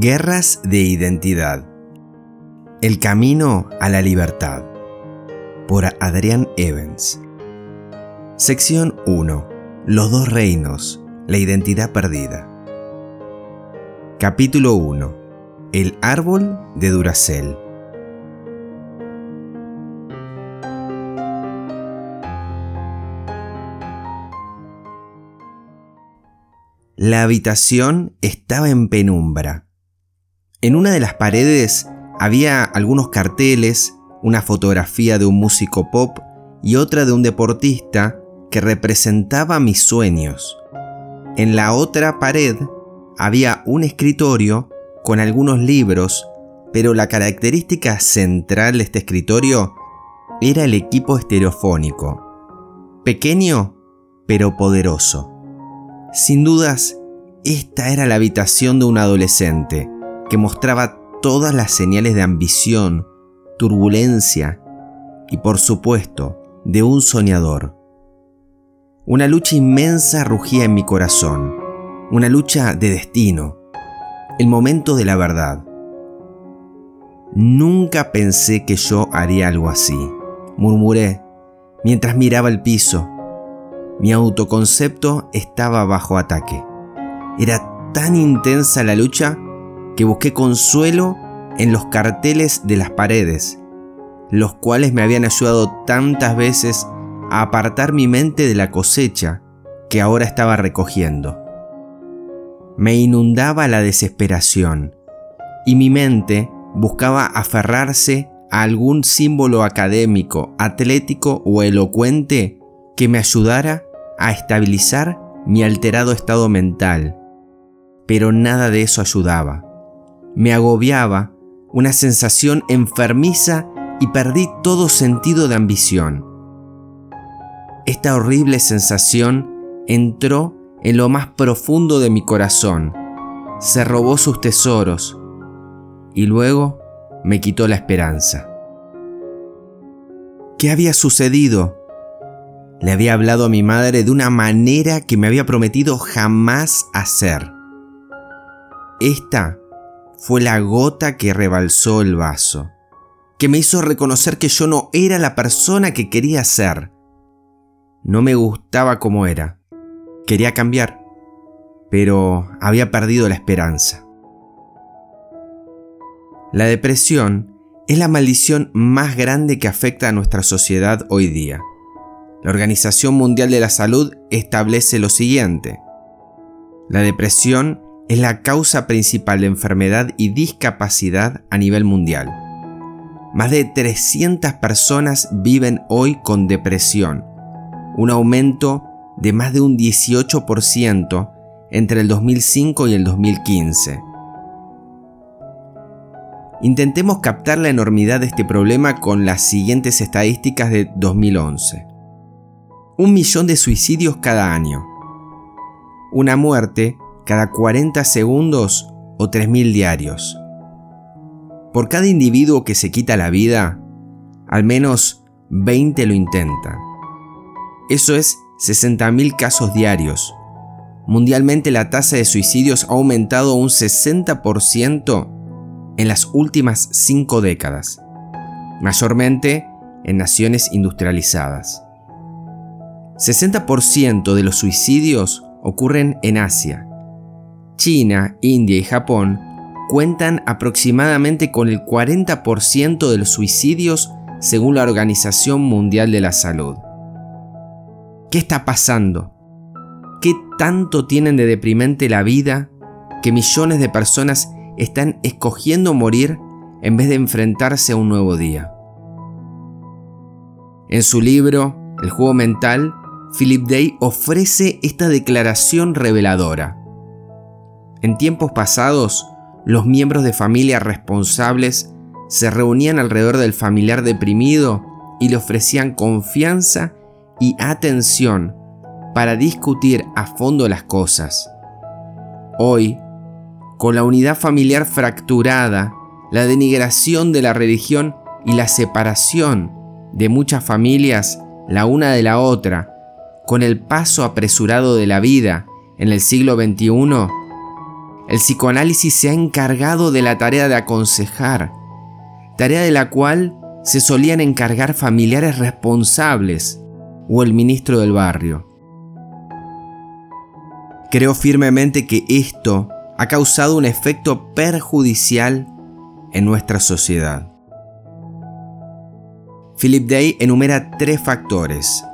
Guerras de Identidad. El Camino a la Libertad. Por Adrián Evans. Sección 1. Los dos reinos. La identidad perdida. Capítulo 1. El árbol de Duracel. La habitación estaba en penumbra. En una de las paredes había algunos carteles, una fotografía de un músico pop y otra de un deportista que representaba mis sueños. En la otra pared había un escritorio con algunos libros, pero la característica central de este escritorio era el equipo estereofónico. Pequeño, pero poderoso. Sin dudas, esta era la habitación de un adolescente que mostraba todas las señales de ambición, turbulencia y por supuesto de un soñador. Una lucha inmensa rugía en mi corazón, una lucha de destino, el momento de la verdad. Nunca pensé que yo haría algo así, murmuré mientras miraba el piso. Mi autoconcepto estaba bajo ataque. Era tan intensa la lucha que busqué consuelo en los carteles de las paredes, los cuales me habían ayudado tantas veces a apartar mi mente de la cosecha que ahora estaba recogiendo. Me inundaba la desesperación y mi mente buscaba aferrarse a algún símbolo académico, atlético o elocuente que me ayudara a estabilizar mi alterado estado mental. Pero nada de eso ayudaba me agobiaba una sensación enfermiza y perdí todo sentido de ambición. Esta horrible sensación entró en lo más profundo de mi corazón, se robó sus tesoros y luego me quitó la esperanza. ¿Qué había sucedido? Le había hablado a mi madre de una manera que me había prometido jamás hacer. Esta fue la gota que rebalsó el vaso, que me hizo reconocer que yo no era la persona que quería ser. No me gustaba como era. Quería cambiar, pero había perdido la esperanza. La depresión es la maldición más grande que afecta a nuestra sociedad hoy día. La Organización Mundial de la Salud establece lo siguiente. La depresión es la causa principal de enfermedad y discapacidad a nivel mundial. Más de 300 personas viven hoy con depresión, un aumento de más de un 18% entre el 2005 y el 2015. Intentemos captar la enormidad de este problema con las siguientes estadísticas de 2011. Un millón de suicidios cada año. Una muerte cada 40 segundos o 3.000 diarios. Por cada individuo que se quita la vida, al menos 20 lo intentan. Eso es 60.000 casos diarios. Mundialmente la tasa de suicidios ha aumentado un 60% en las últimas 5 décadas, mayormente en naciones industrializadas. 60% de los suicidios ocurren en Asia China, India y Japón cuentan aproximadamente con el 40% de los suicidios según la Organización Mundial de la Salud. ¿Qué está pasando? ¿Qué tanto tienen de deprimente la vida que millones de personas están escogiendo morir en vez de enfrentarse a un nuevo día? En su libro, El juego mental, Philip Day ofrece esta declaración reveladora. En tiempos pasados, los miembros de familia responsables se reunían alrededor del familiar deprimido y le ofrecían confianza y atención para discutir a fondo las cosas. Hoy, con la unidad familiar fracturada, la denigración de la religión y la separación de muchas familias la una de la otra, con el paso apresurado de la vida en el siglo XXI, el psicoanálisis se ha encargado de la tarea de aconsejar, tarea de la cual se solían encargar familiares responsables o el ministro del barrio. Creo firmemente que esto ha causado un efecto perjudicial en nuestra sociedad. Philip Day enumera tres factores.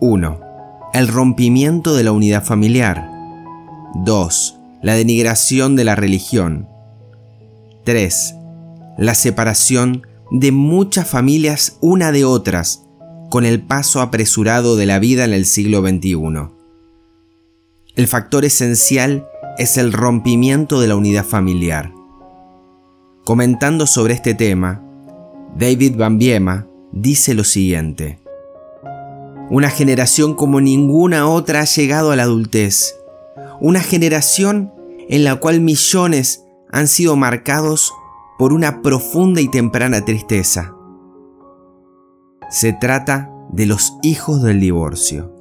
1. El rompimiento de la unidad familiar. 2. La denigración de la religión. 3. La separación de muchas familias una de otras con el paso apresurado de la vida en el siglo XXI. El factor esencial es el rompimiento de la unidad familiar. Comentando sobre este tema, David Van Biema dice lo siguiente. Una generación como ninguna otra ha llegado a la adultez. Una generación en la cual millones han sido marcados por una profunda y temprana tristeza. Se trata de los hijos del divorcio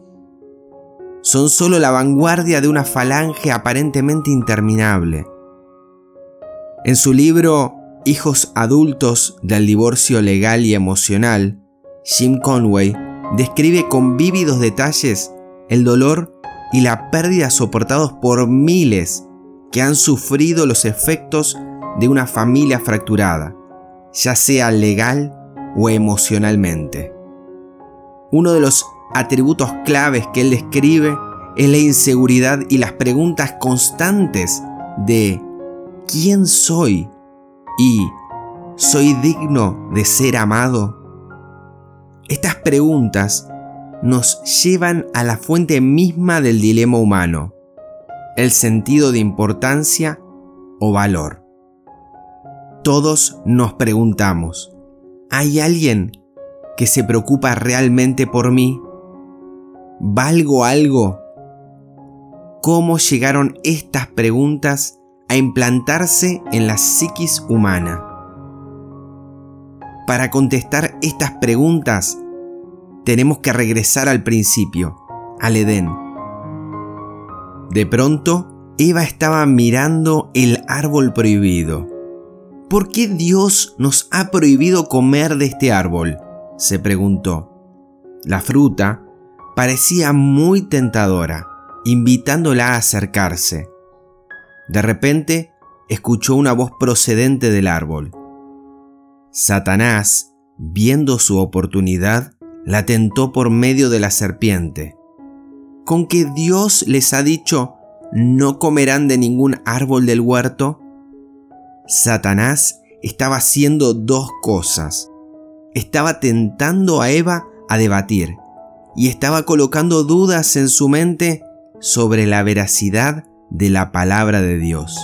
son solo la vanguardia de una falange aparentemente interminable. En su libro Hijos adultos del divorcio legal y emocional, Jim Conway describe con vívidos detalles el dolor y la pérdida soportados por miles que han sufrido los efectos de una familia fracturada, ya sea legal o emocionalmente. Uno de los atributos claves que él describe es la inseguridad y las preguntas constantes de ¿quién soy? y ¿soy digno de ser amado? Estas preguntas nos llevan a la fuente misma del dilema humano, el sentido de importancia o valor. Todos nos preguntamos, ¿hay alguien que se preocupa realmente por mí? ¿Valgo algo? ¿Cómo llegaron estas preguntas a implantarse en la psiquis humana? Para contestar estas preguntas, tenemos que regresar al principio, al Edén. De pronto, Eva estaba mirando el árbol prohibido. ¿Por qué Dios nos ha prohibido comer de este árbol? se preguntó. La fruta parecía muy tentadora, invitándola a acercarse. De repente, escuchó una voz procedente del árbol. Satanás, viendo su oportunidad, la tentó por medio de la serpiente. ¿Con que Dios les ha dicho, no comerán de ningún árbol del huerto? Satanás estaba haciendo dos cosas. Estaba tentando a Eva a debatir y estaba colocando dudas en su mente sobre la veracidad de la palabra de Dios.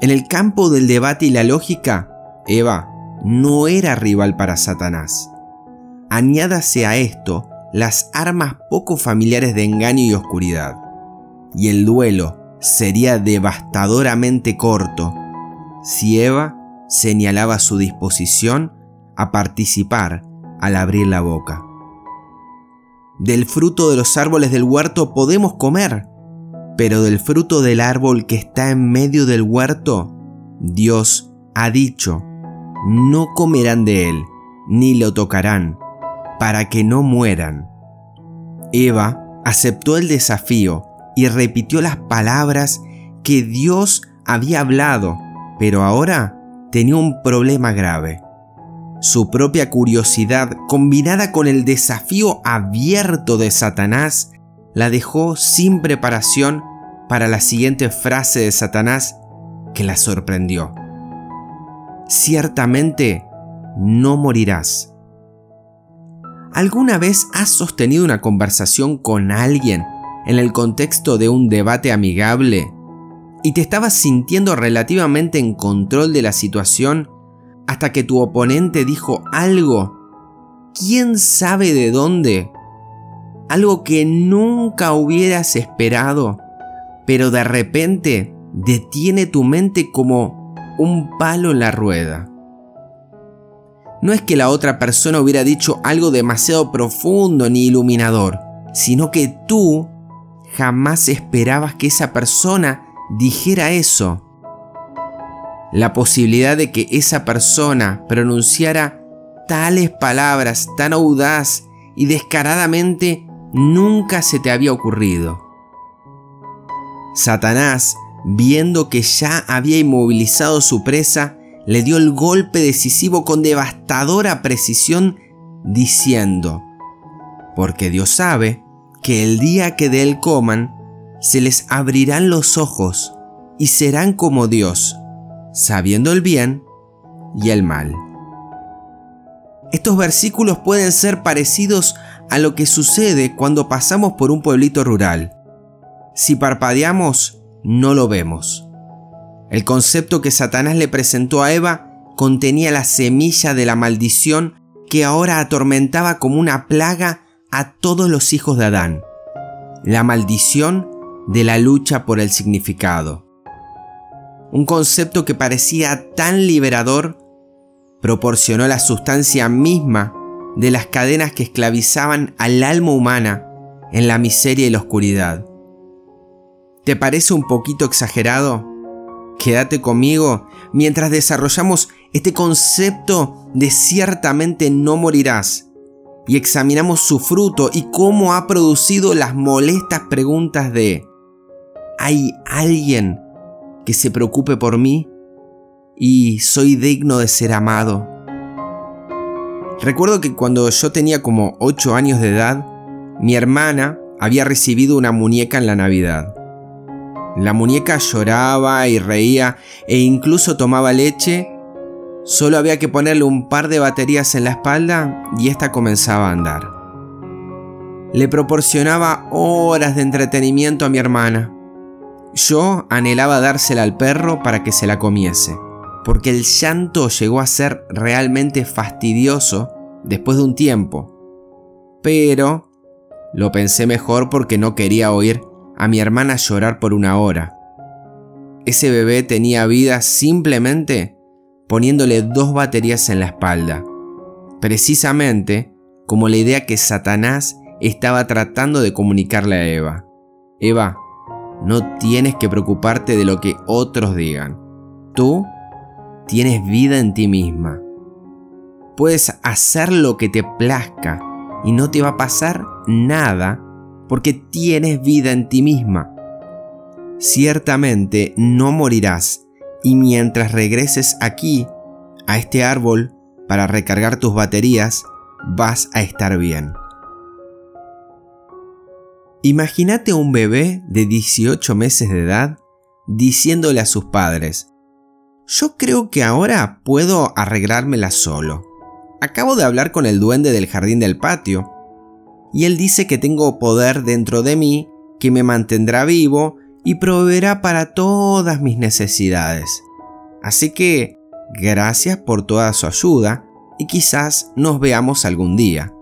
En el campo del debate y la lógica, Eva no era rival para Satanás. Añádase a esto las armas poco familiares de engaño y oscuridad, y el duelo sería devastadoramente corto si Eva señalaba su disposición a participar al abrir la boca. Del fruto de los árboles del huerto podemos comer, pero del fruto del árbol que está en medio del huerto, Dios ha dicho, no comerán de él, ni lo tocarán, para que no mueran. Eva aceptó el desafío y repitió las palabras que Dios había hablado, pero ahora tenía un problema grave. Su propia curiosidad, combinada con el desafío abierto de Satanás, la dejó sin preparación para la siguiente frase de Satanás que la sorprendió. Ciertamente no morirás. ¿Alguna vez has sostenido una conversación con alguien en el contexto de un debate amigable y te estabas sintiendo relativamente en control de la situación hasta que tu oponente dijo algo, quién sabe de dónde, algo que nunca hubieras esperado, pero de repente detiene tu mente como un palo en la rueda. No es que la otra persona hubiera dicho algo demasiado profundo ni iluminador, sino que tú jamás esperabas que esa persona dijera eso. La posibilidad de que esa persona pronunciara tales palabras tan audaz y descaradamente nunca se te había ocurrido. Satanás, viendo que ya había inmovilizado su presa, le dio el golpe decisivo con devastadora precisión, diciendo, porque Dios sabe que el día que de él coman, se les abrirán los ojos y serán como Dios, sabiendo el bien y el mal. Estos versículos pueden ser parecidos a lo que sucede cuando pasamos por un pueblito rural. Si parpadeamos, no lo vemos. El concepto que Satanás le presentó a Eva contenía la semilla de la maldición que ahora atormentaba como una plaga a todos los hijos de Adán. La maldición de la lucha por el significado. Un concepto que parecía tan liberador proporcionó la sustancia misma de las cadenas que esclavizaban al alma humana en la miseria y la oscuridad. ¿Te parece un poquito exagerado? Quédate conmigo mientras desarrollamos este concepto de ciertamente no morirás y examinamos su fruto y cómo ha producido las molestas preguntas de ¿hay alguien que se preocupe por mí? Y soy digno de ser amado. Recuerdo que cuando yo tenía como 8 años de edad, mi hermana había recibido una muñeca en la Navidad. La muñeca lloraba y reía e incluso tomaba leche. Solo había que ponerle un par de baterías en la espalda y ésta comenzaba a andar. Le proporcionaba horas de entretenimiento a mi hermana. Yo anhelaba dársela al perro para que se la comiese, porque el llanto llegó a ser realmente fastidioso después de un tiempo. Pero lo pensé mejor porque no quería oír a mi hermana llorar por una hora. Ese bebé tenía vida simplemente poniéndole dos baterías en la espalda, precisamente como la idea que Satanás estaba tratando de comunicarle a Eva. Eva, no tienes que preocuparte de lo que otros digan. Tú tienes vida en ti misma. Puedes hacer lo que te plazca y no te va a pasar nada porque tienes vida en ti misma. Ciertamente no morirás, y mientras regreses aquí, a este árbol, para recargar tus baterías, vas a estar bien. Imagínate un bebé de 18 meses de edad diciéndole a sus padres, yo creo que ahora puedo arreglármela solo. Acabo de hablar con el duende del jardín del patio y Él dice que tengo poder dentro de mí que me mantendrá vivo y proveerá para todas mis necesidades. Así que, gracias por toda su ayuda y quizás nos veamos algún día.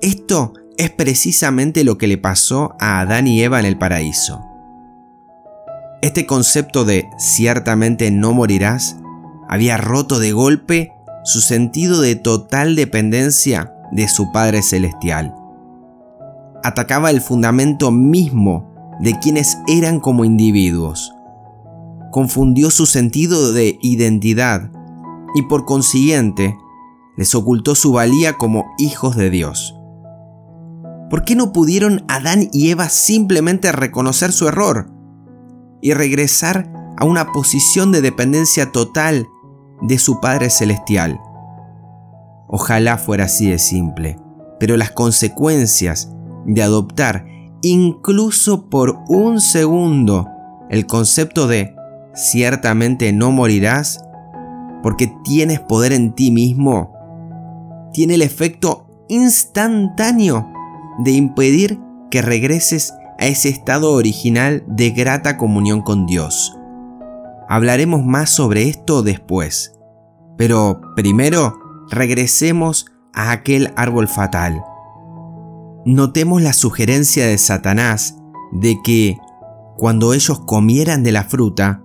Esto es precisamente lo que le pasó a Adán y Eva en el paraíso. Este concepto de ciertamente no morirás había roto de golpe su sentido de total dependencia de su Padre Celestial. Atacaba el fundamento mismo de quienes eran como individuos. Confundió su sentido de identidad y por consiguiente les ocultó su valía como hijos de Dios. ¿Por qué no pudieron Adán y Eva simplemente reconocer su error y regresar a una posición de dependencia total de su Padre Celestial? Ojalá fuera así de simple, pero las consecuencias de adoptar incluso por un segundo el concepto de ciertamente no morirás porque tienes poder en ti mismo, tiene el efecto instantáneo de impedir que regreses a ese estado original de grata comunión con Dios. Hablaremos más sobre esto después, pero primero regresemos a aquel árbol fatal. Notemos la sugerencia de Satanás de que cuando ellos comieran de la fruta,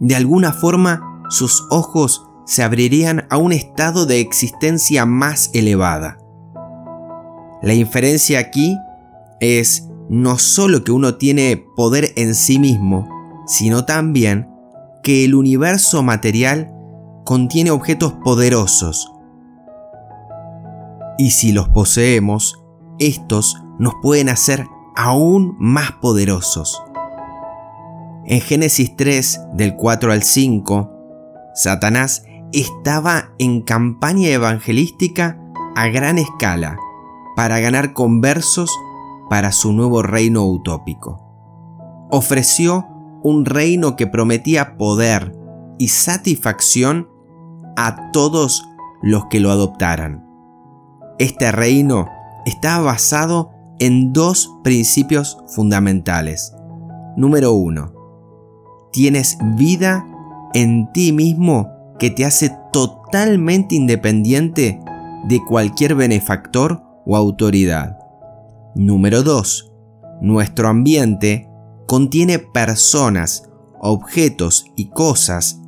de alguna forma sus ojos se abrirían a un estado de existencia más elevada. La inferencia aquí es no solo que uno tiene poder en sí mismo, sino también que el universo material contiene objetos poderosos. Y si los poseemos, estos nos pueden hacer aún más poderosos. En Génesis 3, del 4 al 5, Satanás estaba en campaña evangelística a gran escala para ganar conversos para su nuevo reino utópico. Ofreció un reino que prometía poder y satisfacción a todos los que lo adoptaran. Este reino estaba basado en dos principios fundamentales. Número uno, tienes vida en ti mismo que te hace totalmente independiente de cualquier benefactor o autoridad. Número 2. Nuestro ambiente contiene personas, objetos y cosas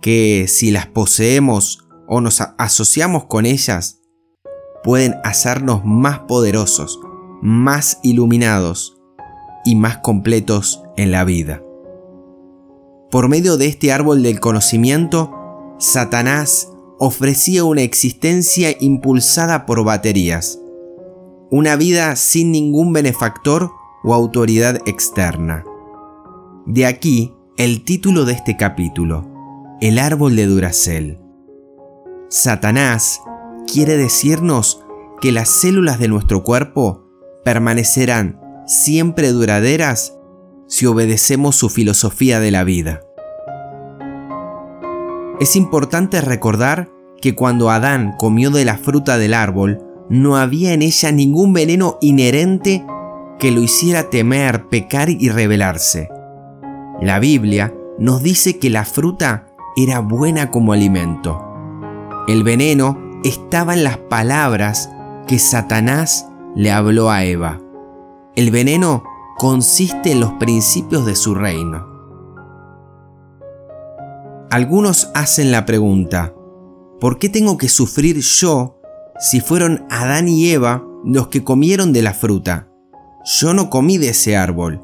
que si las poseemos o nos asociamos con ellas, pueden hacernos más poderosos, más iluminados y más completos en la vida. Por medio de este árbol del conocimiento, Satanás ofrecía una existencia impulsada por baterías, una vida sin ningún benefactor o autoridad externa. De aquí el título de este capítulo, El árbol de Duracel. Satanás quiere decirnos que las células de nuestro cuerpo permanecerán siempre duraderas si obedecemos su filosofía de la vida. Es importante recordar que cuando Adán comió de la fruta del árbol, no había en ella ningún veneno inherente que lo hiciera temer, pecar y rebelarse. La Biblia nos dice que la fruta era buena como alimento. El veneno estaba en las palabras que Satanás le habló a Eva. El veneno consiste en los principios de su reino. Algunos hacen la pregunta, ¿por qué tengo que sufrir yo si fueron Adán y Eva los que comieron de la fruta? Yo no comí de ese árbol.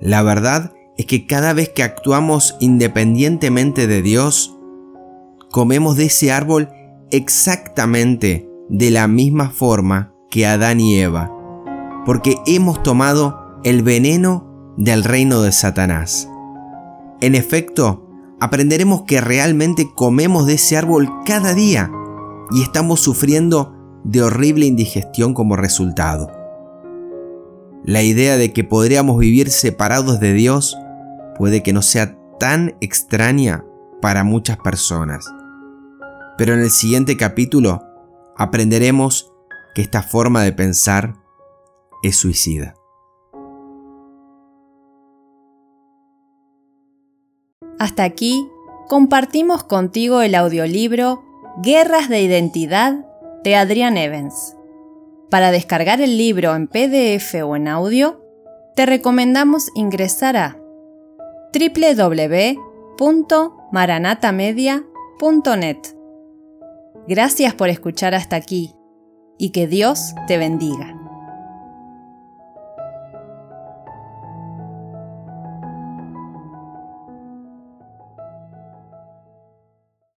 La verdad es que cada vez que actuamos independientemente de Dios, comemos de ese árbol exactamente de la misma forma que Adán y Eva, porque hemos tomado el veneno del reino de Satanás. En efecto, aprenderemos que realmente comemos de ese árbol cada día y estamos sufriendo de horrible indigestión como resultado. La idea de que podríamos vivir separados de Dios puede que no sea tan extraña para muchas personas. Pero en el siguiente capítulo aprenderemos que esta forma de pensar es suicida. Hasta aquí compartimos contigo el audiolibro Guerras de Identidad de Adrian Evans. Para descargar el libro en PDF o en audio, te recomendamos ingresar a www.maranatamedia.net. Gracias por escuchar hasta aquí y que Dios te bendiga.